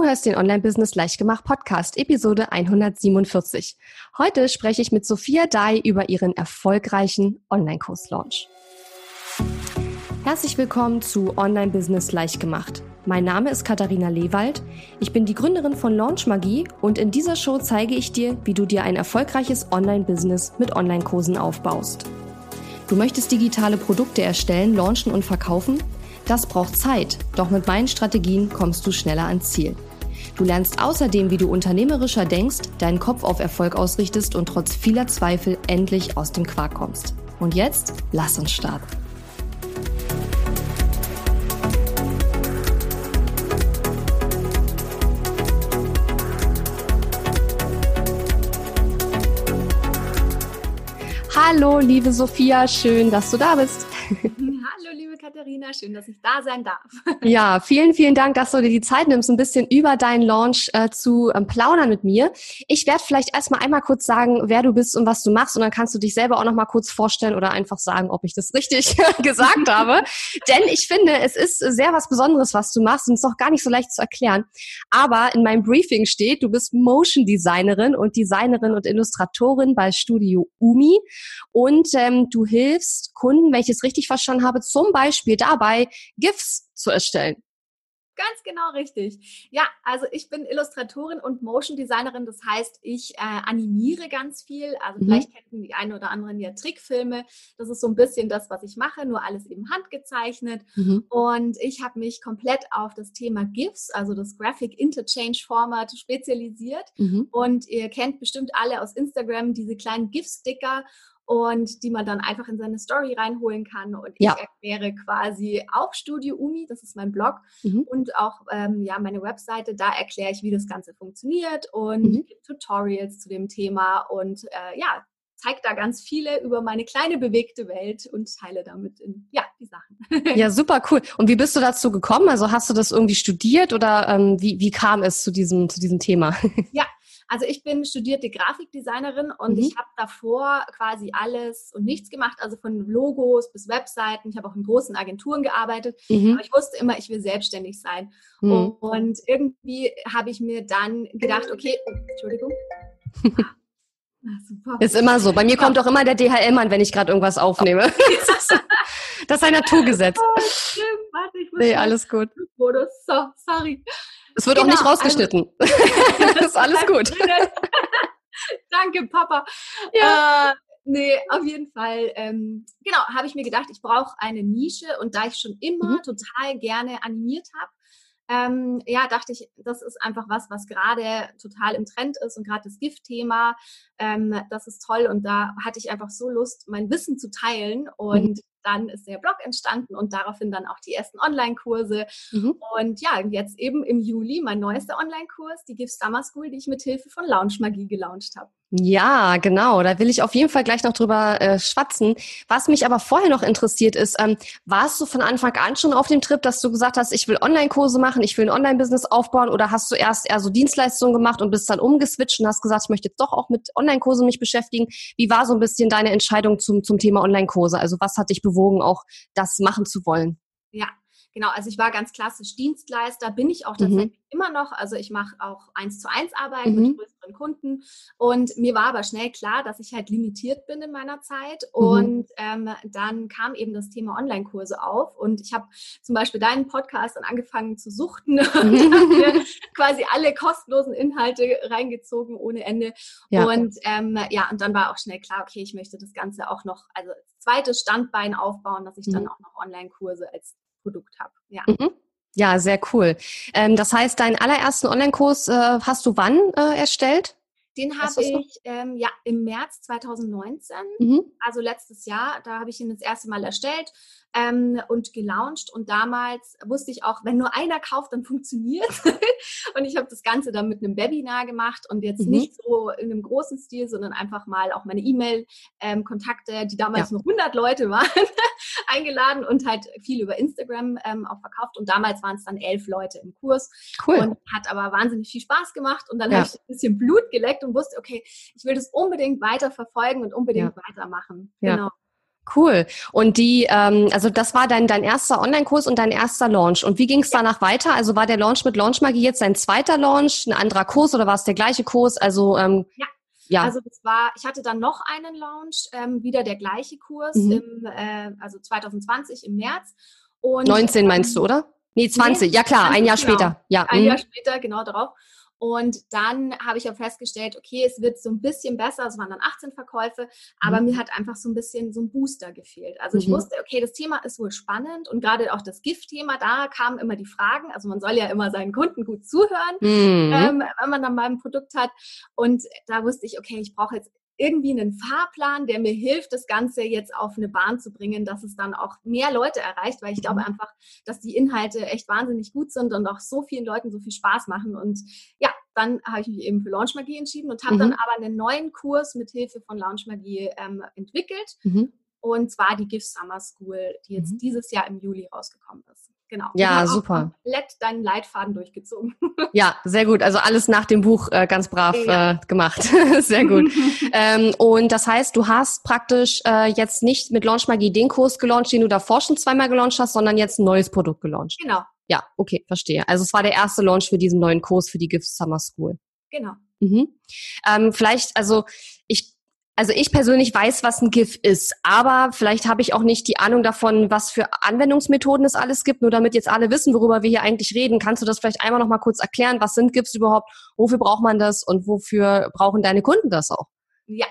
Du hörst den Online-Business Leichtgemacht Podcast, Episode 147. Heute spreche ich mit Sophia Dai über ihren erfolgreichen Online-Kurs-Launch. Herzlich willkommen zu Online-Business Leichtgemacht. Mein Name ist Katharina Lewald. Ich bin die Gründerin von Launch Magie und in dieser Show zeige ich dir, wie du dir ein erfolgreiches Online-Business mit Online-Kursen aufbaust. Du möchtest digitale Produkte erstellen, launchen und verkaufen? Das braucht Zeit, doch mit meinen Strategien kommst du schneller ans Ziel. Du lernst außerdem, wie du unternehmerischer denkst, deinen Kopf auf Erfolg ausrichtest und trotz vieler Zweifel endlich aus dem Quark kommst. Und jetzt lass uns starten. Hallo, liebe Sophia, schön, dass du da bist. Hallo, liebe Katharina, schön, dass ich da sein darf. Ja, vielen, vielen Dank, dass du dir die Zeit nimmst, ein bisschen über deinen Launch äh, zu ähm, plaudern mit mir. Ich werde vielleicht erstmal einmal kurz sagen, wer du bist und was du machst und dann kannst du dich selber auch noch mal kurz vorstellen oder einfach sagen, ob ich das richtig gesagt habe. Denn ich finde, es ist sehr was Besonderes, was du machst und es ist auch gar nicht so leicht zu erklären. Aber in meinem Briefing steht, du bist Motion Designerin und Designerin und Illustratorin bei Studio Umi und ähm, du hilfst Kunden, wenn ich es richtig verstanden habe, zum Beispiel dabei, GIFs zu erstellen. Ganz genau richtig. Ja, also ich bin Illustratorin und Motion Designerin. Das heißt, ich äh, animiere ganz viel. Also mhm. vielleicht kennen die einen oder anderen ja Trickfilme. Das ist so ein bisschen das, was ich mache, nur alles eben handgezeichnet. Mhm. Und ich habe mich komplett auf das Thema GIFs, also das Graphic Interchange Format, spezialisiert. Mhm. Und ihr kennt bestimmt alle aus Instagram diese kleinen GIF-Sticker und die man dann einfach in seine Story reinholen kann. Und ich ja. erkläre quasi auf Studio Umi, das ist mein Blog mhm. und auch ähm, ja meine Webseite, da erkläre ich, wie das Ganze funktioniert und mhm. Tutorials zu dem Thema und äh, ja, zeige da ganz viele über meine kleine bewegte Welt und teile damit in, ja, die Sachen. Ja, super cool. Und wie bist du dazu gekommen? Also hast du das irgendwie studiert oder ähm, wie, wie kam es zu diesem, zu diesem Thema? Ja, also ich bin studierte Grafikdesignerin und mhm. ich habe davor quasi alles und nichts gemacht, also von Logos bis Webseiten. Ich habe auch in großen Agenturen gearbeitet, mhm. aber ich wusste immer, ich will selbstständig sein. Mhm. Und irgendwie habe ich mir dann gedacht, okay, oh, Entschuldigung. Ah, ist immer so. Bei mir kommt auch immer der DHL-Mann, wenn ich gerade irgendwas aufnehme. das ist ein Naturgesetz. Oh, stimmt. Warte, ich muss nee, alles gut. So, sorry. Es wird genau, auch nicht also rausgeschnitten. Also, das ist alles gut. Danke, Papa. Ja. Äh, nee, auf jeden Fall. Ähm, genau, habe ich mir gedacht, ich brauche eine Nische und da ich schon immer mhm. total gerne animiert habe, ähm, ja, dachte ich, das ist einfach was, was gerade total im Trend ist und gerade das Gift-Thema, ähm, das ist toll und da hatte ich einfach so Lust, mein Wissen zu teilen und mhm dann ist der Blog entstanden und daraufhin dann auch die ersten Online-Kurse. Mhm. Und ja, jetzt eben im Juli mein neuester Online-Kurs, die Gift Summer School, die ich mit Hilfe von Launch Magie gelauncht habe. Ja, genau. Da will ich auf jeden Fall gleich noch drüber äh, schwatzen. Was mich aber vorher noch interessiert ist, ähm, warst du von Anfang an schon auf dem Trip, dass du gesagt hast, ich will Online-Kurse machen, ich will ein Online-Business aufbauen oder hast du erst eher so Dienstleistungen gemacht und bist dann umgeswitcht und hast gesagt, ich möchte jetzt doch auch mit Online-Kursen mich beschäftigen? Wie war so ein bisschen deine Entscheidung zum, zum Thema Online-Kurse? Also was hat dich bewogen, auch das machen zu wollen? Ja, genau. Also ich war ganz klassisch Dienstleister, bin ich auch mhm. tatsächlich mhm. immer noch. Also ich mache auch eins zu eins Arbeit mhm. mit größeren Kunden. Und mir war aber schnell klar, dass ich halt limitiert bin in meiner Zeit. Mhm. Und ähm, dann kam eben das Thema Online-Kurse auf. Und ich habe zum Beispiel deinen Podcast dann angefangen zu suchten und habe quasi alle kostenlosen Inhalte reingezogen ohne Ende. Ja. Und ähm, ja, und dann war auch schnell klar, okay, ich möchte das Ganze auch noch, also zweites Standbein aufbauen, dass ich dann mhm. auch noch Online-Kurse als Produkt habe. Ja. Mhm. Ja, sehr cool. Ähm, das heißt, deinen allerersten Online-Kurs äh, hast du wann äh, erstellt? Den habe ich ähm, ja im März 2019, mhm. also letztes Jahr, da habe ich ihn das erste Mal erstellt ähm, und gelauncht. Und damals wusste ich auch, wenn nur einer kauft, dann funktioniert. und ich habe das Ganze dann mit einem Webinar gemacht und jetzt mhm. nicht so in einem großen Stil, sondern einfach mal auch meine E-Mail-Kontakte, ähm, die damals ja. nur 100 Leute waren, eingeladen und halt viel über Instagram ähm, auch verkauft. Und damals waren es dann elf Leute im Kurs. Cool. Und hat aber wahnsinnig viel Spaß gemacht. Und dann ja. habe ich ein bisschen Blut geleckt und wusste, okay, ich will das unbedingt weiter verfolgen und unbedingt ja. weitermachen. Genau. Cool. Und die, ähm, also das war dein, dein erster Online-Kurs und dein erster Launch. Und wie ging es danach weiter? Also war der Launch mit Launchmagie jetzt dein zweiter Launch, ein anderer Kurs oder war es der gleiche Kurs? Also ähm, ja. Ja. Also das war, ich hatte dann noch einen Launch, ähm, wieder der gleiche Kurs, mhm. im, äh, also 2020 im März. Und, 19 meinst du, oder? Nee, 20, nee, ja klar, 20, ein Jahr genau. später. Ja. Ein mhm. Jahr später, genau darauf. Und dann habe ich auch festgestellt, okay, es wird so ein bisschen besser. Es waren dann 18 Verkäufe, aber mhm. mir hat einfach so ein bisschen so ein Booster gefehlt. Also ich mhm. wusste, okay, das Thema ist wohl spannend und gerade auch das Gift-Thema, da kamen immer die Fragen. Also man soll ja immer seinen Kunden gut zuhören, mhm. ähm, wenn man dann mal ein Produkt hat. Und da wusste ich, okay, ich brauche jetzt irgendwie einen Fahrplan, der mir hilft, das Ganze jetzt auf eine Bahn zu bringen, dass es dann auch mehr Leute erreicht, weil ich glaube mhm. einfach, dass die Inhalte echt wahnsinnig gut sind und auch so vielen Leuten so viel Spaß machen. Und ja, dann habe ich mich eben für Launchmagie entschieden und habe mhm. dann aber einen neuen Kurs mit Hilfe von Launchmagie ähm, entwickelt. Mhm. Und zwar die GIF Summer School, die jetzt mhm. dieses Jahr im Juli rausgekommen ist. Genau. Ja, super. Komplett deinen Leitfaden durchgezogen. Ja, sehr gut. Also alles nach dem Buch äh, ganz brav ja. äh, gemacht. sehr gut. ähm, und das heißt, du hast praktisch äh, jetzt nicht mit Launch Magie den Kurs gelauncht, den du davor schon zweimal gelauncht hast, sondern jetzt ein neues Produkt gelauncht. Genau. Ja, okay, verstehe. Also es war der erste Launch für diesen neuen Kurs für die GIF Summer School. Genau. Mhm. Ähm, vielleicht, also ich also ich persönlich weiß, was ein GIF ist, aber vielleicht habe ich auch nicht die Ahnung davon, was für Anwendungsmethoden es alles gibt. Nur damit jetzt alle wissen, worüber wir hier eigentlich reden, kannst du das vielleicht einmal noch mal kurz erklären? Was sind GIFs überhaupt? Wofür braucht man das und wofür brauchen deine Kunden das auch? Ja,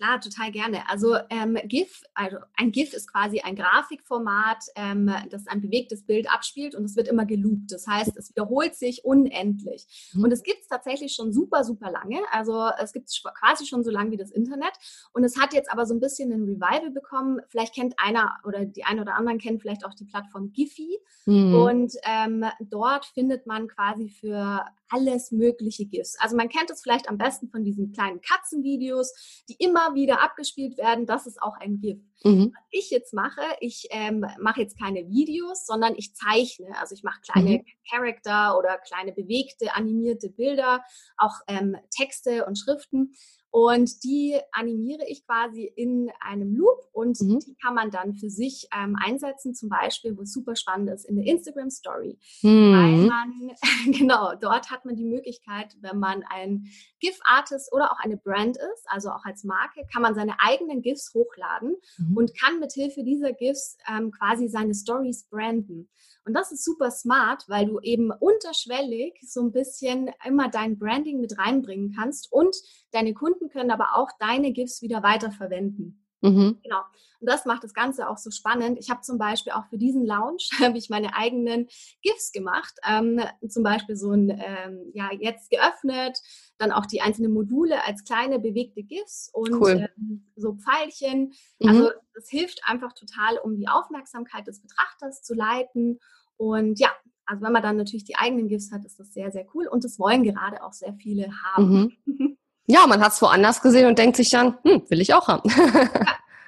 Klar, total gerne. Also ähm, GIF, also ein GIF ist quasi ein Grafikformat, ähm, das ein bewegtes Bild abspielt und es wird immer geloopt. Das heißt, es wiederholt sich unendlich. Mhm. Und es gibt es tatsächlich schon super, super lange. Also es gibt es quasi schon so lange wie das Internet. Und es hat jetzt aber so ein bisschen ein Revival bekommen. Vielleicht kennt einer oder die einen oder anderen kennen vielleicht auch die Plattform Giphy. Mhm. Und ähm, dort findet man quasi für alles mögliche GIFs. Also man kennt es vielleicht am besten von diesen kleinen Katzenvideos, die immer wieder abgespielt werden. Das ist auch ein GIF. Mhm. Was ich jetzt mache, ich ähm, mache jetzt keine Videos, sondern ich zeichne. Also ich mache kleine mhm. Charakter oder kleine bewegte, animierte Bilder, auch ähm, Texte und Schriften. Und die animiere ich quasi in einem Loop und mhm. die kann man dann für sich ähm, einsetzen, zum Beispiel, wo es super spannend ist, in der Instagram Story. Mhm. Weil man, genau, dort hat man die Möglichkeit, wenn man ein GIF-Artist oder auch eine Brand ist, also auch als Marke, kann man seine eigenen GIFs hochladen mhm. und kann mit Hilfe dieser GIFs ähm, quasi seine Stories branden. Und das ist super smart, weil du eben unterschwellig so ein bisschen immer dein Branding mit reinbringen kannst und deine Kunden können aber auch deine GIFs wieder weiterverwenden. Mhm. Genau. Und das macht das Ganze auch so spannend. Ich habe zum Beispiel auch für diesen Lounge habe ich meine eigenen GIFs gemacht. Ähm, zum Beispiel so ein, ähm, ja, jetzt geöffnet, dann auch die einzelnen Module als kleine bewegte GIFs und cool. ähm, so Pfeilchen. Mhm. Also das hilft einfach total, um die Aufmerksamkeit des Betrachters zu leiten. Und ja, also wenn man dann natürlich die eigenen GIFs hat, ist das sehr, sehr cool. Und das wollen gerade auch sehr viele haben. Mhm. Ja, man hat es woanders gesehen und denkt sich dann, hm, will ich auch haben.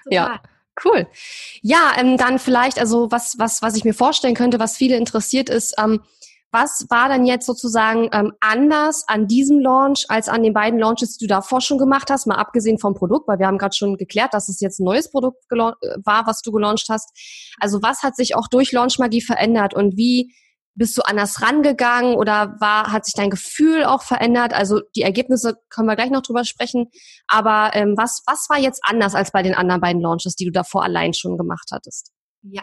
Ja, ja. Cool. Ja, ähm, dann vielleicht, also was, was, was ich mir vorstellen könnte, was viele interessiert ist, ähm, was war dann jetzt sozusagen ähm, anders an diesem Launch als an den beiden Launches, die du davor schon gemacht hast, mal abgesehen vom Produkt, weil wir haben gerade schon geklärt, dass es jetzt ein neues Produkt äh, war, was du gelauncht hast. Also was hat sich auch durch Launch Magie verändert und wie bist du anders rangegangen oder war, hat sich dein Gefühl auch verändert? Also die Ergebnisse können wir gleich noch drüber sprechen. Aber ähm, was, was war jetzt anders als bei den anderen beiden Launches, die du davor allein schon gemacht hattest? Ja,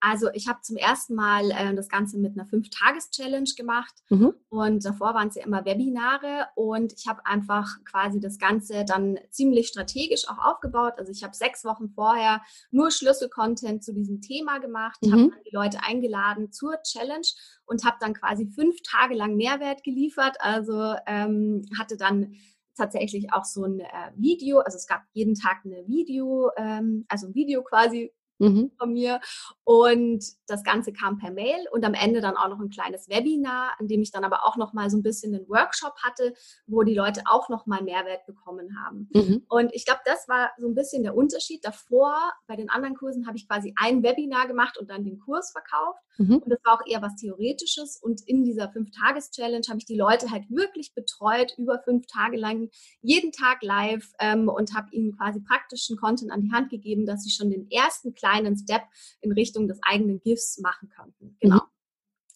also ich habe zum ersten Mal äh, das Ganze mit einer Fünf-Tages-Challenge gemacht mhm. und davor waren es ja immer Webinare und ich habe einfach quasi das Ganze dann ziemlich strategisch auch aufgebaut. Also ich habe sechs Wochen vorher nur Schlüssel-Content zu diesem Thema gemacht, mhm. habe die Leute eingeladen zur Challenge und habe dann quasi fünf Tage lang Mehrwert geliefert. Also ähm, hatte dann tatsächlich auch so ein äh, Video, also es gab jeden Tag eine Video, ähm, also ein Video quasi mhm. von mir. Und das Ganze kam per Mail und am Ende dann auch noch ein kleines Webinar, an dem ich dann aber auch noch mal so ein bisschen einen Workshop hatte, wo die Leute auch noch mal Mehrwert bekommen haben. Mhm. Und ich glaube, das war so ein bisschen der Unterschied. Davor bei den anderen Kursen habe ich quasi ein Webinar gemacht und dann den Kurs verkauft. Mhm. Und das war auch eher was Theoretisches. Und in dieser Fünf-Tages-Challenge habe ich die Leute halt wirklich betreut, über fünf Tage lang, jeden Tag live ähm, und habe ihnen quasi praktischen Content an die Hand gegeben, dass sie schon den ersten kleinen Step in Richtung des eigenen GIFs machen könnten. Genau. Mhm.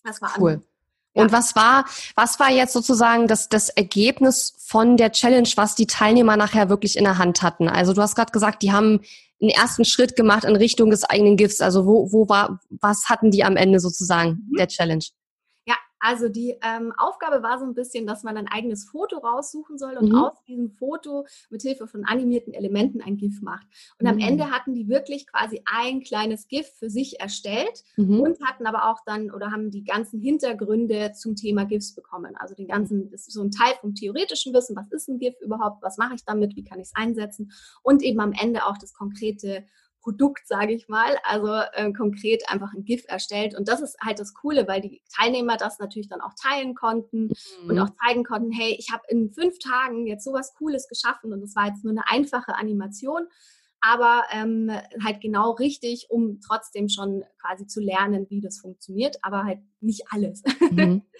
Das war cool. Ja. Und was war, was war jetzt sozusagen das, das Ergebnis von der Challenge, was die Teilnehmer nachher wirklich in der Hand hatten? Also du hast gerade gesagt, die haben einen ersten Schritt gemacht in Richtung des eigenen GIFs. Also wo, wo war, was hatten die am Ende sozusagen mhm. der Challenge? Also die ähm, Aufgabe war so ein bisschen, dass man ein eigenes Foto raussuchen soll und mhm. aus diesem Foto mit Hilfe von animierten Elementen ein GIF macht. Und mhm. am Ende hatten die wirklich quasi ein kleines GIF für sich erstellt mhm. und hatten aber auch dann oder haben die ganzen Hintergründe zum Thema GIFs bekommen. Also den ganzen, das ist so ein Teil vom theoretischen Wissen, was ist ein GIF überhaupt, was mache ich damit, wie kann ich es einsetzen und eben am Ende auch das konkrete Produkt, sage ich mal, also äh, konkret einfach ein GIF erstellt. Und das ist halt das Coole, weil die Teilnehmer das natürlich dann auch teilen konnten mhm. und auch zeigen konnten, hey, ich habe in fünf Tagen jetzt sowas Cooles geschaffen und das war jetzt nur eine einfache Animation, aber ähm, halt genau richtig, um trotzdem schon quasi zu lernen, wie das funktioniert, aber halt nicht alles. Mhm.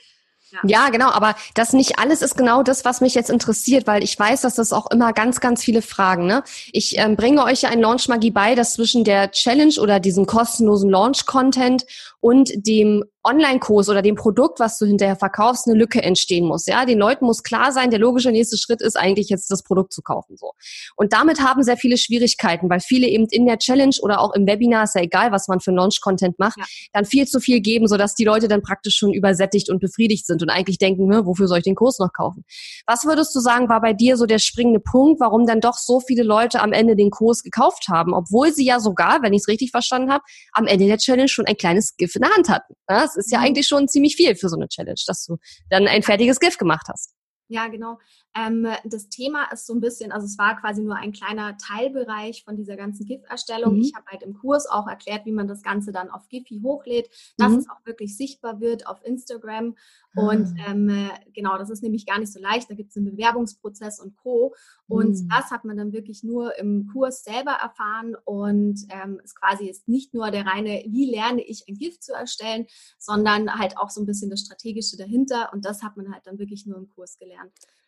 Ja. genau, aber das nicht alles ist genau das, was mich jetzt interessiert, weil ich weiß, dass das auch immer ganz, ganz viele Fragen. Ne? Ich ähm, bringe euch ja ein Launch Magie bei, dass zwischen der Challenge oder diesem kostenlosen Launch-Content und dem Online-Kurs oder dem Produkt, was du hinterher verkaufst, eine Lücke entstehen muss. Ja, den Leuten muss klar sein, der logische nächste Schritt ist eigentlich jetzt das Produkt zu kaufen. So. Und damit haben sehr viele Schwierigkeiten, weil viele eben in der Challenge oder auch im Webinar, ist ja egal, was man für Launch-Content macht, ja. dann viel zu viel geben, sodass die Leute dann praktisch schon übersättigt und befriedigt sind und eigentlich denken, ne, wofür soll ich den Kurs noch kaufen? Was würdest du sagen, war bei dir so der springende Punkt, warum dann doch so viele Leute am Ende den Kurs gekauft haben, obwohl sie ja sogar, wenn ich es richtig verstanden habe, am Ende der Challenge schon ein kleines GIF in der Hand hatten. Ja, das ist ja mhm. eigentlich schon ziemlich viel für so eine Challenge, dass du dann ein fertiges GIF gemacht hast. Ja, genau. Ähm, das Thema ist so ein bisschen, also es war quasi nur ein kleiner Teilbereich von dieser ganzen GIF-Erstellung. Mhm. Ich habe halt im Kurs auch erklärt, wie man das Ganze dann auf Giphy hochlädt, dass mhm. es auch wirklich sichtbar wird auf Instagram. Und ah. ähm, genau, das ist nämlich gar nicht so leicht. Da gibt es einen Bewerbungsprozess und Co. Und mhm. das hat man dann wirklich nur im Kurs selber erfahren. Und ähm, es quasi ist nicht nur der reine, wie lerne ich ein GIF zu erstellen, sondern halt auch so ein bisschen das Strategische dahinter. Und das hat man halt dann wirklich nur im Kurs gelernt.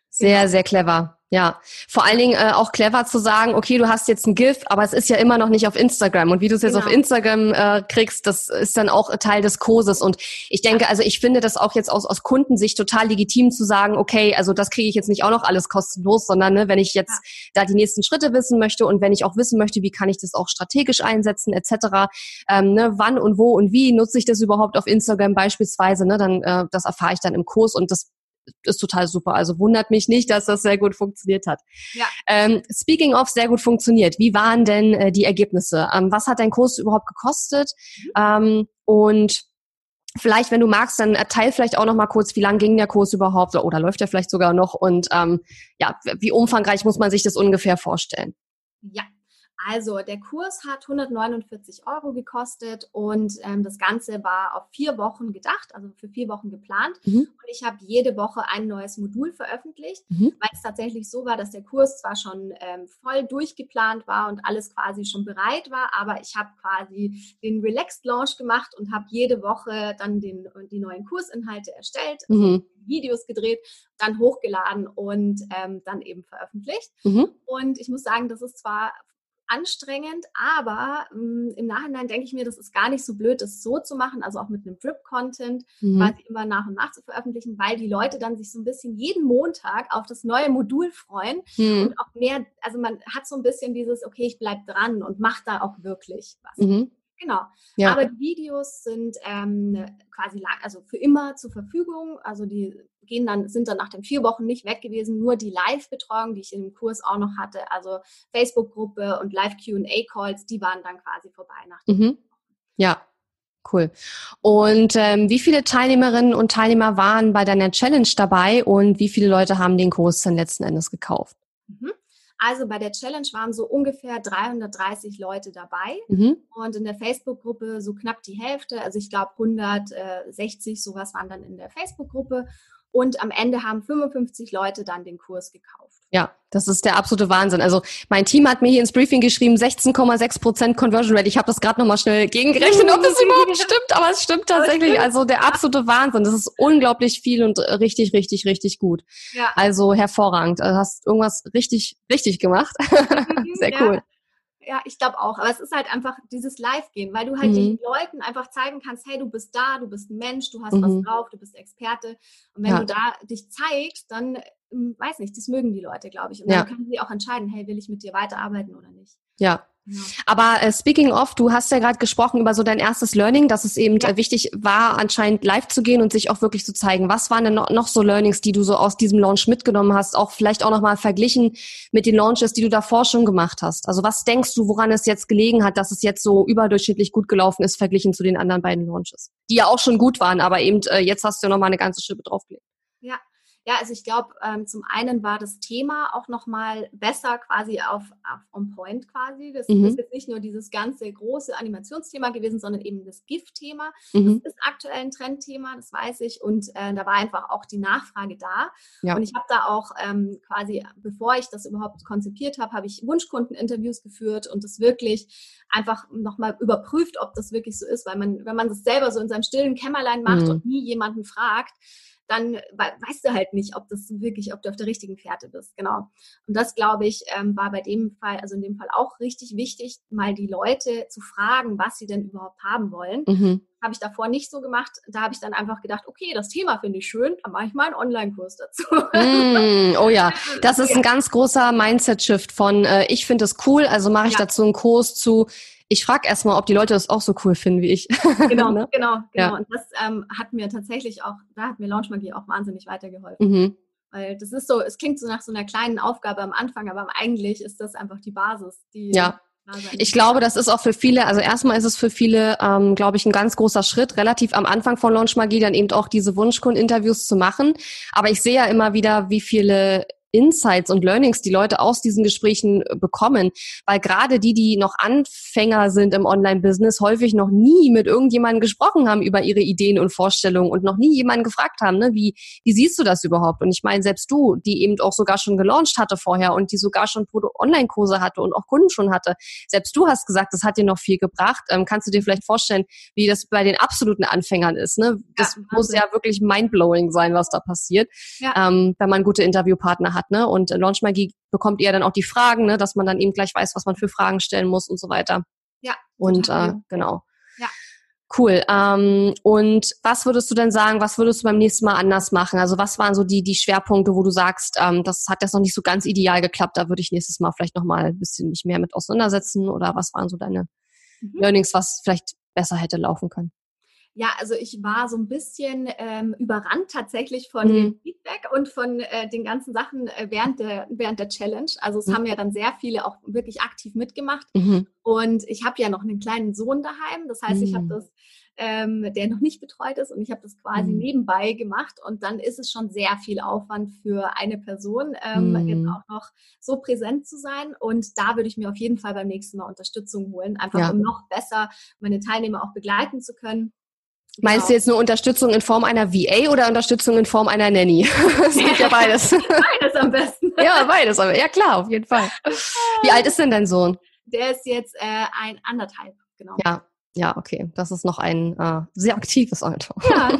Sehr, genau. sehr clever. Ja, vor allen Dingen äh, auch clever zu sagen, okay, du hast jetzt ein GIF, aber es ist ja immer noch nicht auf Instagram. Und wie du es jetzt genau. auf Instagram äh, kriegst, das ist dann auch Teil des Kurses. Und ich denke, also ich finde das auch jetzt aus, aus Kundensicht total legitim zu sagen, okay, also das kriege ich jetzt nicht auch noch alles kostenlos, sondern ne, wenn ich jetzt ja. da die nächsten Schritte wissen möchte und wenn ich auch wissen möchte, wie kann ich das auch strategisch einsetzen, etc., ähm, ne, wann und wo und wie nutze ich das überhaupt auf Instagram beispielsweise, ne, dann äh, das erfahre ich dann im Kurs und das ist total super. Also wundert mich nicht, dass das sehr gut funktioniert hat. Ja. Ähm, speaking of sehr gut funktioniert, wie waren denn äh, die Ergebnisse? Ähm, was hat dein Kurs überhaupt gekostet? Mhm. Ähm, und vielleicht, wenn du magst, dann teil vielleicht auch noch mal kurz, wie lang ging der Kurs überhaupt oder läuft der vielleicht sogar noch? Und ähm, ja, wie umfangreich muss man sich das ungefähr vorstellen? Ja, also der Kurs hat 149 Euro gekostet und ähm, das Ganze war auf vier Wochen gedacht, also für vier Wochen geplant. Mhm. Und ich habe jede Woche ein neues Modul veröffentlicht, mhm. weil es tatsächlich so war, dass der Kurs zwar schon ähm, voll durchgeplant war und alles quasi schon bereit war, aber ich habe quasi den Relaxed Launch gemacht und habe jede Woche dann den, die neuen Kursinhalte erstellt, mhm. Videos gedreht, dann hochgeladen und ähm, dann eben veröffentlicht. Mhm. Und ich muss sagen, das ist zwar anstrengend, aber ähm, im Nachhinein denke ich mir, das ist gar nicht so blöd, das so zu machen, also auch mit einem Drip-Content mhm. quasi immer nach und nach zu veröffentlichen, weil die Leute dann sich so ein bisschen jeden Montag auf das neue Modul freuen mhm. und auch mehr, also man hat so ein bisschen dieses, okay, ich bleibe dran und mache da auch wirklich was. Mhm. Genau. Ja. Aber die Videos sind ähm, quasi also für immer zur Verfügung. Also die gehen dann, sind dann nach den vier Wochen nicht weg gewesen. Nur die Live-Betreuung, die ich im Kurs auch noch hatte, also Facebook-Gruppe und Live-QA-Calls, die waren dann quasi vorbei nach den mhm. Ja, Cool. Und ähm, wie viele Teilnehmerinnen und Teilnehmer waren bei deiner Challenge dabei und wie viele Leute haben den Kurs dann letzten Endes gekauft? Mhm. Also bei der Challenge waren so ungefähr 330 Leute dabei mhm. und in der Facebook-Gruppe so knapp die Hälfte, also ich glaube 160 sowas waren dann in der Facebook-Gruppe und am Ende haben 55 Leute dann den Kurs gekauft. Ja, das ist der absolute Wahnsinn. Also mein Team hat mir hier ins Briefing geschrieben, 16,6 Prozent Conversion Rate. Ich habe das gerade nochmal schnell gegengerechnet, ob das überhaupt stimmt, aber es stimmt tatsächlich. Also der absolute Wahnsinn. Das ist unglaublich viel und richtig, richtig, richtig gut. Ja. Also hervorragend. Du hast irgendwas richtig, richtig gemacht. Sehr cool. Ja. Ja, ich glaube auch. Aber es ist halt einfach dieses Live-Gehen, weil du halt mhm. den Leuten einfach zeigen kannst, hey, du bist da, du bist ein Mensch, du hast mhm. was drauf, du bist Experte. Und wenn ja. du da dich zeigst, dann, ähm, weiß nicht, das mögen die Leute, glaube ich. Und dann können sie auch entscheiden, hey, will ich mit dir weiterarbeiten oder nicht. Ja, ja. Aber äh, speaking of, du hast ja gerade gesprochen über so dein erstes Learning, dass es eben ja. wichtig war, anscheinend live zu gehen und sich auch wirklich zu zeigen. Was waren denn noch, noch so Learnings, die du so aus diesem Launch mitgenommen hast? Auch vielleicht auch nochmal verglichen mit den Launches, die du davor schon gemacht hast. Also was denkst du, woran es jetzt gelegen hat, dass es jetzt so überdurchschnittlich gut gelaufen ist, verglichen zu den anderen beiden Launches? Die ja auch schon gut waren, aber eben äh, jetzt hast du ja nochmal eine ganze Schippe draufgelegt. Ja, ja, also ich glaube, ähm, zum einen war das Thema auch nochmal besser quasi auf, auf on point quasi. Das mhm. ist jetzt nicht nur dieses ganze große Animationsthema gewesen, sondern eben das GIF-Thema. Mhm. Das ist aktuell ein Trendthema, das weiß ich. Und äh, da war einfach auch die Nachfrage da. Ja. Und ich habe da auch ähm, quasi, bevor ich das überhaupt konzipiert habe, habe ich Wunschkundeninterviews geführt und das wirklich einfach nochmal überprüft, ob das wirklich so ist. Weil man, wenn man das selber so in seinem stillen Kämmerlein macht mhm. und nie jemanden fragt, dann weißt du halt nicht, ob das wirklich, ob du auf der richtigen Fährte bist. Genau. Und das, glaube ich, ähm, war bei dem Fall, also in dem Fall auch richtig wichtig, mal die Leute zu fragen, was sie denn überhaupt haben wollen. Mhm. Habe ich davor nicht so gemacht. Da habe ich dann einfach gedacht, okay, das Thema finde ich schön, dann mache ich mal einen Online-Kurs dazu. Mm, oh ja, das ist ein ganz großer Mindset-Shift von, äh, ich finde es cool, also mache ich ja. dazu einen Kurs zu, ich frage erstmal, ob die Leute das auch so cool finden wie ich. Genau, ne? genau, genau. Ja. Und das ähm, hat mir tatsächlich auch, da hat mir Launchmagie auch wahnsinnig weitergeholfen. Mhm. Weil das ist so, es klingt so nach so einer kleinen Aufgabe am Anfang, aber eigentlich ist das einfach die Basis. Die ja. Ich glaube, das ist auch für viele, also erstmal ist es für viele, ähm, glaube ich, ein ganz großer Schritt, relativ am Anfang von Launchmagie dann eben auch diese Wunschkunden-Interviews zu machen. Aber ich sehe ja immer wieder, wie viele Insights und Learnings die Leute aus diesen Gesprächen äh, bekommen. Weil gerade die, die noch Anfänger sind im Online-Business, häufig noch nie mit irgendjemandem gesprochen haben über ihre Ideen und Vorstellungen und noch nie jemanden gefragt haben, ne, wie, wie siehst du das überhaupt? Und ich meine, selbst du, die eben auch sogar schon gelauncht hatte vorher und die sogar schon Online-Kurse hatte und auch Kunden schon hatte, selbst du hast gesagt, das hat dir noch viel gebracht. Ähm, kannst du dir vielleicht vorstellen, wie das bei den absoluten Anfängern ist? Ne? Das ja, muss ja wirklich mindblowing sein, was da passiert, ja. ähm, wenn man gute Interviewpartner hat hat. Ne? Und Launchmagie bekommt ihr dann auch die Fragen, ne? dass man dann eben gleich weiß, was man für Fragen stellen muss und so weiter. Ja. Und äh, genau. Ja. Cool. Ähm, und was würdest du denn sagen, was würdest du beim nächsten Mal anders machen? Also was waren so die, die Schwerpunkte, wo du sagst, ähm, das hat jetzt noch nicht so ganz ideal geklappt, da würde ich nächstes Mal vielleicht nochmal ein bisschen mich mehr mit auseinandersetzen? Oder was waren so deine mhm. Learnings, was vielleicht besser hätte laufen können? Ja, also ich war so ein bisschen ähm, überrannt tatsächlich von mhm. dem Feedback und von äh, den ganzen Sachen äh, während, der, während der Challenge. Also es mhm. haben ja dann sehr viele auch wirklich aktiv mitgemacht. Mhm. Und ich habe ja noch einen kleinen Sohn daheim. Das heißt, ich habe mhm. das, ähm, der noch nicht betreut ist und ich habe das quasi mhm. nebenbei gemacht. Und dann ist es schon sehr viel Aufwand für eine Person, ähm, jetzt mhm. auch noch so präsent zu sein. Und da würde ich mir auf jeden Fall beim nächsten Mal Unterstützung holen, einfach ja. um noch besser meine Teilnehmer auch begleiten zu können. Meinst du genau. jetzt nur Unterstützung in Form einer VA oder Unterstützung in Form einer Nanny? Es gibt ja beides. beides am besten. ja, beides. Aber ja klar, auf jeden Fall. Wie alt ist denn dein Sohn? Der ist jetzt äh, ein anderthalb, genau. Ja, ja, okay. Das ist noch ein äh, sehr aktives Alter. Ja,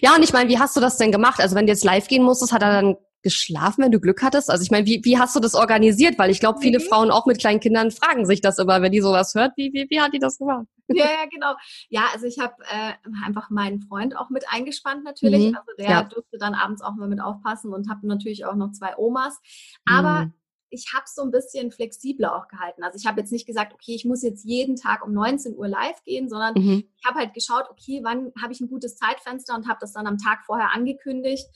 ja, und ich meine, wie hast du das denn gemacht? Also wenn du jetzt live gehen musstest, hat er dann geschlafen, wenn du Glück hattest? Also ich meine, wie, wie hast du das organisiert? Weil ich glaube, viele mhm. Frauen auch mit kleinen Kindern fragen sich das immer, wenn die sowas hört. Wie, wie, wie hat die das gemacht? Ja, ja, genau. Ja, also ich habe äh, einfach meinen Freund auch mit eingespannt natürlich. Mhm. Also der ja. durfte dann abends auch mal mit aufpassen und habe natürlich auch noch zwei Omas. Aber mhm. ich habe es so ein bisschen flexibler auch gehalten. Also ich habe jetzt nicht gesagt, okay, ich muss jetzt jeden Tag um 19 Uhr live gehen, sondern mhm. ich habe halt geschaut, okay, wann habe ich ein gutes Zeitfenster und habe das dann am Tag vorher angekündigt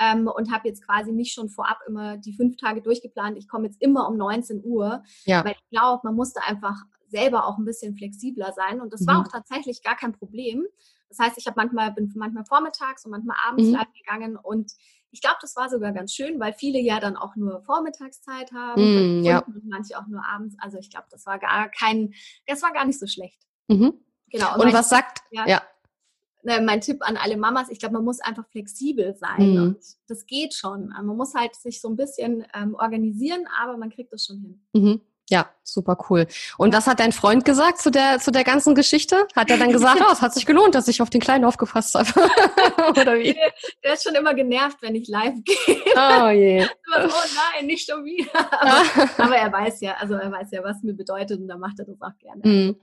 ähm, und habe jetzt quasi nicht schon vorab immer die fünf Tage durchgeplant. Ich komme jetzt immer um 19 Uhr, ja. weil ich glaube, man musste einfach selber auch ein bisschen flexibler sein und das mhm. war auch tatsächlich gar kein Problem. das heißt, ich habe manchmal, bin manchmal vormittags und manchmal abends mhm. live gegangen und ich glaube, das war sogar ganz schön, weil viele ja dann auch nur Vormittagszeit haben mm, ja. und manche auch nur abends. Also ich glaube, das war gar kein, das war gar nicht so schlecht. Mhm. Genau. Und, und was sagt, ja, ja. Ne, mein Tipp an alle Mamas, ich glaube, man muss einfach flexibel sein. Mhm. Und das geht schon. Man muss halt sich so ein bisschen ähm, organisieren, aber man kriegt das schon hin. Mhm. Ja, super cool. Und was hat dein Freund gesagt zu der, zu der ganzen Geschichte? Hat er dann gesagt, oh, es hat sich gelohnt, dass ich auf den Kleinen aufgepasst habe? Oder wie? Der, der, ist schon immer genervt, wenn ich live gehe. Oh je. oh nein, nicht schon wieder. Aber, aber, er weiß ja, also er weiß ja, was mir bedeutet und da macht er das auch gerne. Mhm.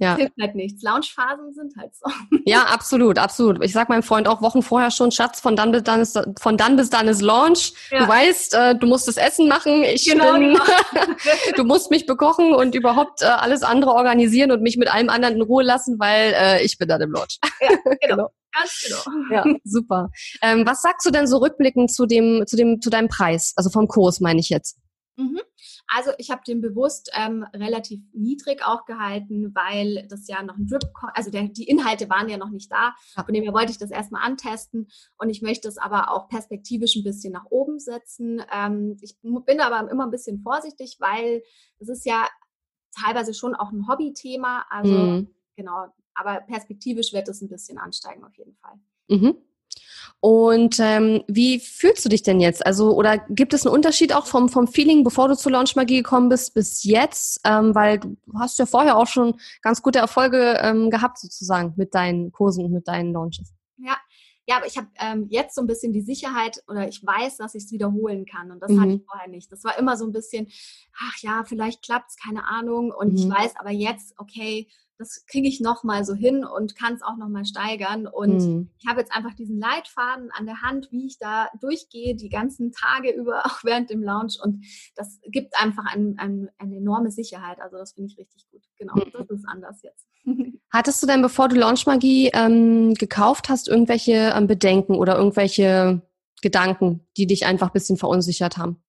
Ja. hilft halt nichts. Loungephasen sind halt so. Ja, absolut, absolut. Ich sag meinem Freund auch Wochen vorher schon, Schatz, von dann bis dann ist, von dann bis dann ist Launch. Ja. Du weißt, äh, du musst das Essen machen. Ich genau, bin, genau. du musst mich bekochen und überhaupt äh, alles andere organisieren und mich mit allem anderen in Ruhe lassen, weil äh, ich bin dann im Launch. Ja, genau. genau. Ganz genau. Ja, super. Ähm, was sagst du denn so rückblickend zu dem, zu dem, zu deinem Preis? Also vom Kurs meine ich jetzt. Mhm. Also ich habe den bewusst ähm, relativ niedrig auch gehalten, weil das ja noch ein Drip, also der, die Inhalte waren ja noch nicht da. Von dem her wollte ich das erstmal antesten und ich möchte es aber auch perspektivisch ein bisschen nach oben setzen. Ähm, ich bin aber immer ein bisschen vorsichtig, weil es ist ja teilweise schon auch ein Hobbythema. Also mhm. genau, aber perspektivisch wird es ein bisschen ansteigen auf jeden Fall. Mhm. Und ähm, wie fühlst du dich denn jetzt? Also, oder gibt es einen Unterschied auch vom, vom Feeling, bevor du zur Launch Magie gekommen bist, bis jetzt? Ähm, weil du hast ja vorher auch schon ganz gute Erfolge ähm, gehabt, sozusagen, mit deinen Kursen und mit deinen Launches. Ja, ja, aber ich habe ähm, jetzt so ein bisschen die Sicherheit oder ich weiß, dass ich es wiederholen kann. Und das mhm. hatte ich vorher nicht. Das war immer so ein bisschen, ach ja, vielleicht klappt es, keine Ahnung. Und mhm. ich weiß aber jetzt, okay, das kriege ich nochmal so hin und kann es auch nochmal steigern. Und mhm. ich habe jetzt einfach diesen Leitfaden an der Hand, wie ich da durchgehe, die ganzen Tage über, auch während dem Lounge. Und das gibt einfach ein, ein, eine enorme Sicherheit. Also das finde ich richtig gut. Genau, mhm. das ist anders jetzt. Hattest du denn, bevor du Launchmagie ähm, gekauft hast, irgendwelche ähm, Bedenken oder irgendwelche Gedanken, die dich einfach ein bisschen verunsichert haben?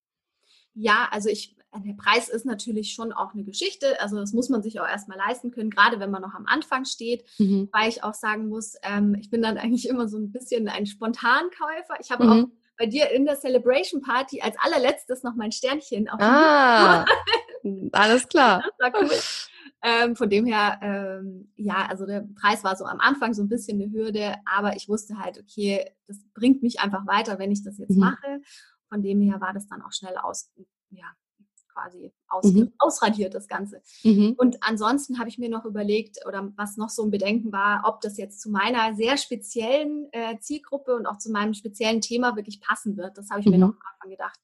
Ja, also ich der Preis ist natürlich schon auch eine Geschichte. Also das muss man sich auch erstmal leisten können, gerade wenn man noch am Anfang steht. Mhm. Weil ich auch sagen muss, ähm, ich bin dann eigentlich immer so ein bisschen ein Spontankäufer. Ich habe mhm. auch bei dir in der Celebration Party als allerletztes noch mein Sternchen auf Ah, alles klar. Das war cool. Ähm, von dem her, ähm, ja, also der Preis war so am Anfang so ein bisschen eine Hürde, aber ich wusste halt, okay, das bringt mich einfach weiter, wenn ich das jetzt mhm. mache. Von dem her war das dann auch schnell aus, ja, quasi aus, mhm. ausradiert, das Ganze. Mhm. Und ansonsten habe ich mir noch überlegt, oder was noch so ein Bedenken war, ob das jetzt zu meiner sehr speziellen äh, Zielgruppe und auch zu meinem speziellen Thema wirklich passen wird. Das habe ich mhm. mir noch am Anfang gedacht.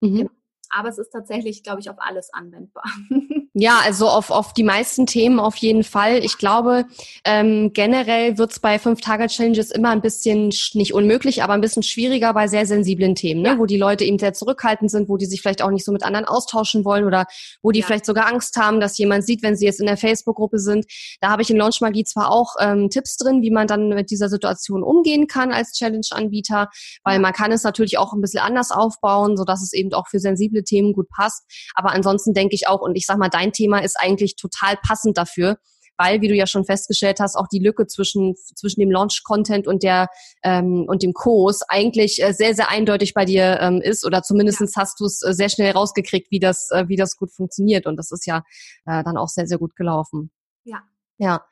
Mhm. Genau. Aber es ist tatsächlich, glaube ich, auf alles anwendbar. Ja, also auf, auf die meisten Themen auf jeden Fall. Ich glaube, ähm, generell wird es bei Fünf-Tage-Challenges immer ein bisschen, nicht unmöglich, aber ein bisschen schwieriger bei sehr sensiblen Themen, ne? Ja. wo die Leute eben sehr zurückhaltend sind, wo die sich vielleicht auch nicht so mit anderen austauschen wollen oder wo die ja. vielleicht sogar Angst haben, dass jemand sieht, wenn sie jetzt in der Facebook-Gruppe sind. Da habe ich in Launch Magie zwar auch ähm, Tipps drin, wie man dann mit dieser Situation umgehen kann als Challenge-Anbieter, weil man kann es natürlich auch ein bisschen anders aufbauen, so dass es eben auch für sensible Themen gut passt. Aber ansonsten denke ich auch, und ich sag mal, dein Thema ist eigentlich total passend dafür, weil, wie du ja schon festgestellt hast, auch die Lücke zwischen, zwischen dem Launch-Content und der ähm, und dem Kurs eigentlich äh, sehr, sehr eindeutig bei dir ähm, ist oder zumindestens ja. hast du es äh, sehr schnell rausgekriegt, wie das, äh, wie das gut funktioniert. Und das ist ja äh, dann auch sehr, sehr gut gelaufen. Ja. Ja.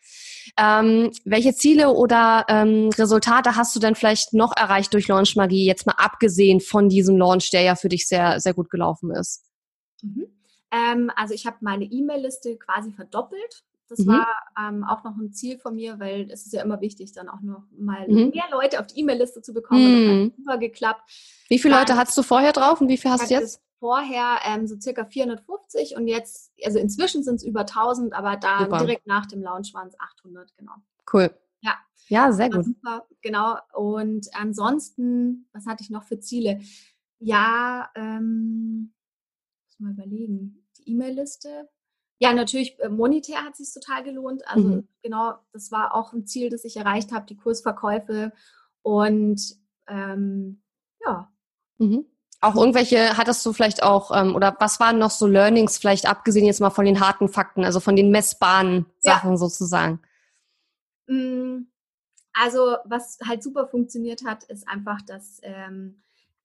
Ähm, welche Ziele oder ähm, Resultate hast du denn vielleicht noch erreicht durch Launch Magie, jetzt mal abgesehen von diesem Launch, der ja für dich sehr, sehr gut gelaufen ist? Mhm. Ähm, also ich habe meine E-Mail-Liste quasi verdoppelt. Das mhm. war ähm, auch noch ein Ziel von mir, weil es ist ja immer wichtig, dann auch noch mal mhm. mehr Leute auf die E-Mail-Liste zu bekommen. Mhm. Das hat super geklappt. Wie viele dann, Leute hattest du vorher drauf und wie viel hast du jetzt? Vorher ähm, so circa 450 und jetzt, also inzwischen sind es über 1000, aber da direkt nach dem Launch waren es 800, genau. Cool. Ja. Ja, sehr gut. Super, genau. Und ansonsten, was hatte ich noch für Ziele? Ja, ähm, muss mal überlegen die E-Mail-Liste. Ja, natürlich, äh, monetär hat sich total gelohnt. Also mhm. genau, das war auch ein Ziel, das ich erreicht habe, die Kursverkäufe. Und ähm, ja. Mhm. Auch irgendwelche, hattest du vielleicht auch, ähm, oder was waren noch so Learnings, vielleicht abgesehen jetzt mal von den harten Fakten, also von den messbaren Sachen ja. sozusagen? Mm, Also was halt super funktioniert hat, ist einfach, dass ähm,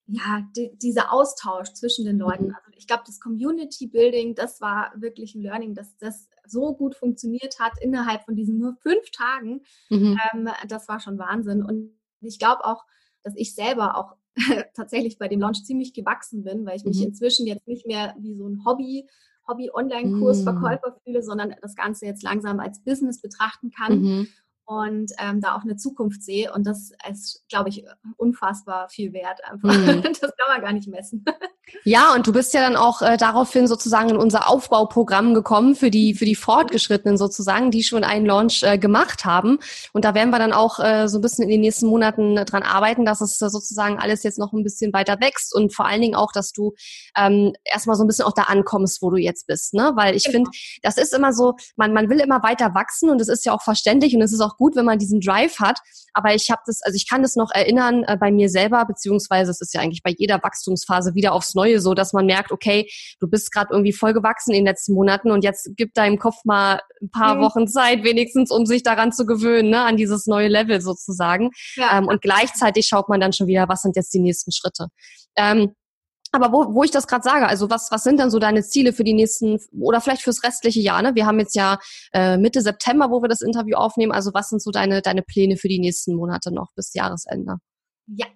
ja, die, dieser Austausch zwischen den Leuten. Mhm. Also ich glaube, das Community Building, das war wirklich ein Learning, dass das so gut funktioniert hat innerhalb von diesen nur fünf Tagen. Mhm. Ähm, das war schon Wahnsinn. Und ich glaube auch, dass ich selber auch tatsächlich bei dem Launch ziemlich gewachsen bin, weil ich mich mhm. inzwischen jetzt nicht mehr wie so ein Hobby Hobby-Online-Kursverkäufer mm. fühle, sondern das Ganze jetzt langsam als Business betrachten kann. Mhm und ähm, da auch eine Zukunft sehe. Und das ist, glaube ich, unfassbar viel wert. Einfach. Mhm. Das kann man gar nicht messen. Ja, und du bist ja dann auch äh, daraufhin sozusagen in unser Aufbauprogramm gekommen für die für die Fortgeschrittenen sozusagen, die schon einen Launch äh, gemacht haben. Und da werden wir dann auch äh, so ein bisschen in den nächsten Monaten äh, dran arbeiten, dass es äh, sozusagen alles jetzt noch ein bisschen weiter wächst und vor allen Dingen auch, dass du ähm, erstmal so ein bisschen auch da ankommst, wo du jetzt bist. Ne? Weil ich genau. finde, das ist immer so, man, man will immer weiter wachsen und es ist ja auch verständlich und es ist auch gut, wenn man diesen Drive hat. Aber ich habe das, also ich kann das noch erinnern äh, bei mir selber, beziehungsweise es ist ja eigentlich bei jeder Wachstumsphase wieder aufs Neue so, dass man merkt, okay, du bist gerade irgendwie voll gewachsen in den letzten Monaten und jetzt gib deinem Kopf mal ein paar mhm. Wochen Zeit, wenigstens, um sich daran zu gewöhnen, ne, an dieses neue Level sozusagen. Ja. Ähm, und gleichzeitig schaut man dann schon wieder, was sind jetzt die nächsten Schritte. Ähm, aber wo, wo ich das gerade sage, also was, was sind dann so deine Ziele für die nächsten oder vielleicht fürs restliche Jahr? Ne? Wir haben jetzt ja äh, Mitte September, wo wir das Interview aufnehmen. Also was sind so deine, deine Pläne für die nächsten Monate noch bis Jahresende? Ja,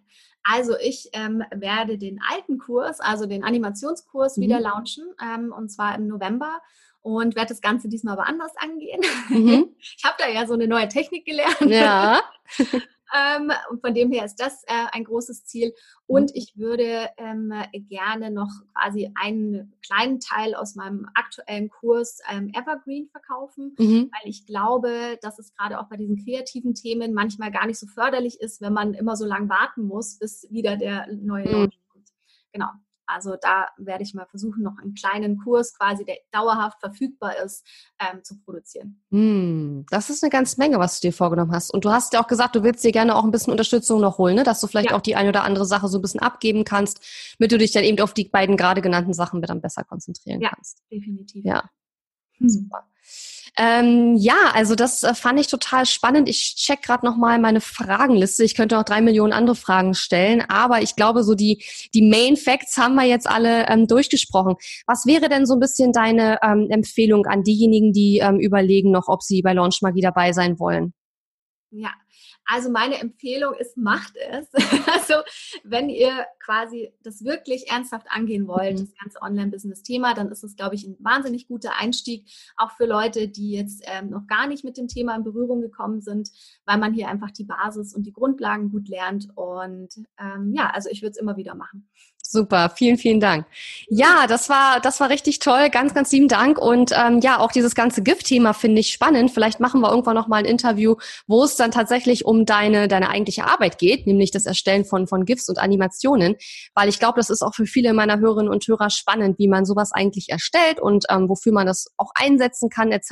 also ich ähm, werde den alten Kurs, also den Animationskurs, mhm. wieder launchen ähm, und zwar im November und werde das Ganze diesmal aber anders angehen. Mhm. Ich habe da ja so eine neue Technik gelernt. Ja. Ähm, und von dem her ist das äh, ein großes Ziel. Und mhm. ich würde ähm, gerne noch quasi einen kleinen Teil aus meinem aktuellen Kurs ähm, Evergreen verkaufen, mhm. weil ich glaube, dass es gerade auch bei diesen kreativen Themen manchmal gar nicht so förderlich ist, wenn man immer so lange warten muss, bis wieder der neue mhm. Launch kommt. Genau. Also da werde ich mal versuchen, noch einen kleinen Kurs quasi, der dauerhaft verfügbar ist, ähm, zu produzieren. Hm, das ist eine ganze Menge, was du dir vorgenommen hast. Und du hast ja auch gesagt, du willst dir gerne auch ein bisschen Unterstützung noch holen, ne? dass du vielleicht ja. auch die eine oder andere Sache so ein bisschen abgeben kannst, damit du dich dann eben auf die beiden gerade genannten Sachen dann besser konzentrieren ja, kannst. Definitiv. Ja, hm. super. Ähm, ja, also das äh, fand ich total spannend. Ich check gerade nochmal meine Fragenliste. Ich könnte auch drei Millionen andere Fragen stellen, aber ich glaube, so die, die Main Facts haben wir jetzt alle ähm, durchgesprochen. Was wäre denn so ein bisschen deine ähm, Empfehlung an diejenigen, die ähm, überlegen noch, ob sie bei Launch Magie dabei sein wollen? Ja, also meine Empfehlung ist, macht es. also wenn ihr quasi das wirklich ernsthaft angehen wollt, das ganze Online-Business-Thema, dann ist es, glaube ich, ein wahnsinnig guter Einstieg, auch für Leute, die jetzt ähm, noch gar nicht mit dem Thema in Berührung gekommen sind, weil man hier einfach die Basis und die Grundlagen gut lernt. Und ähm, ja, also ich würde es immer wieder machen. Super, vielen, vielen Dank. Ja, das war, das war richtig toll. Ganz, ganz lieben Dank. Und ähm, ja, auch dieses ganze Gift-Thema finde ich spannend. Vielleicht machen wir irgendwann noch mal ein Interview, wo es dann tatsächlich um deine, deine eigentliche Arbeit geht, nämlich das Erstellen von, von GIFs und Animationen. Weil ich glaube, das ist auch für viele meiner Hörerinnen und Hörer spannend, wie man sowas eigentlich erstellt und ähm, wofür man das auch einsetzen kann, etc.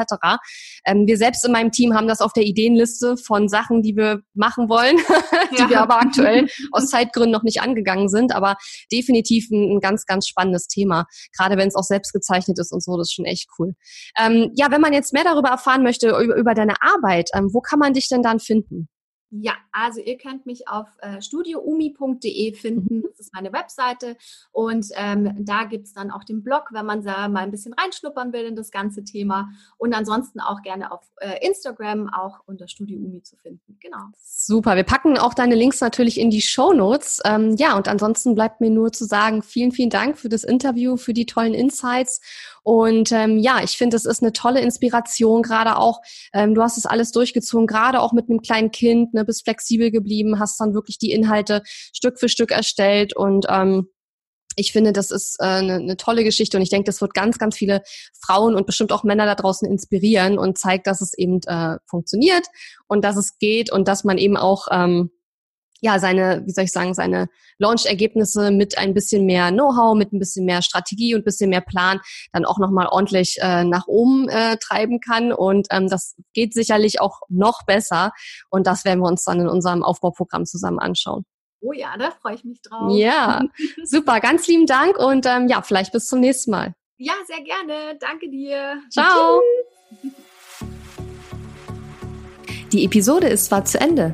Ähm, wir selbst in meinem Team haben das auf der Ideenliste von Sachen, die wir machen wollen, die ja. wir aber aktuell aus Zeitgründen noch nicht angegangen sind. Aber definitiv ein, ein ganz, ganz spannendes Thema. Gerade wenn es auch selbst gezeichnet ist und so, das ist schon echt cool. Ähm, ja, wenn man jetzt mehr darüber erfahren möchte, über, über deine Arbeit, ähm, wo kann man dich denn dann finden? Ja, also ihr könnt mich auf äh, studioumi.de finden. Mhm. Das ist meine Webseite. Und ähm, da gibt es dann auch den Blog, wenn man da mal ein bisschen reinschnuppern will in das ganze Thema. Und ansonsten auch gerne auf äh, Instagram auch unter Studio Umi zu finden. Genau. Super. Wir packen auch deine Links natürlich in die Show Notes. Ähm, ja, und ansonsten bleibt mir nur zu sagen, vielen, vielen Dank für das Interview, für die tollen Insights. Und ähm, ja, ich finde, es ist eine tolle Inspiration, gerade auch, ähm, du hast es alles durchgezogen, gerade auch mit einem kleinen Kind, ne, bist flexibel geblieben, hast dann wirklich die Inhalte Stück für Stück erstellt und ähm, ich finde, das ist äh, eine, eine tolle Geschichte und ich denke, das wird ganz, ganz viele Frauen und bestimmt auch Männer da draußen inspirieren und zeigt, dass es eben äh, funktioniert und dass es geht und dass man eben auch ähm, ja, seine, wie soll ich sagen, seine Launch-Ergebnisse mit ein bisschen mehr Know-how, mit ein bisschen mehr Strategie und ein bisschen mehr Plan dann auch nochmal ordentlich äh, nach oben äh, treiben kann. Und ähm, das geht sicherlich auch noch besser. Und das werden wir uns dann in unserem Aufbauprogramm zusammen anschauen. Oh ja, da freue ich mich drauf. Ja, super. Ganz lieben Dank und ähm, ja, vielleicht bis zum nächsten Mal. Ja, sehr gerne. Danke dir. Ciao. Tschüss. Die Episode ist zwar zu Ende,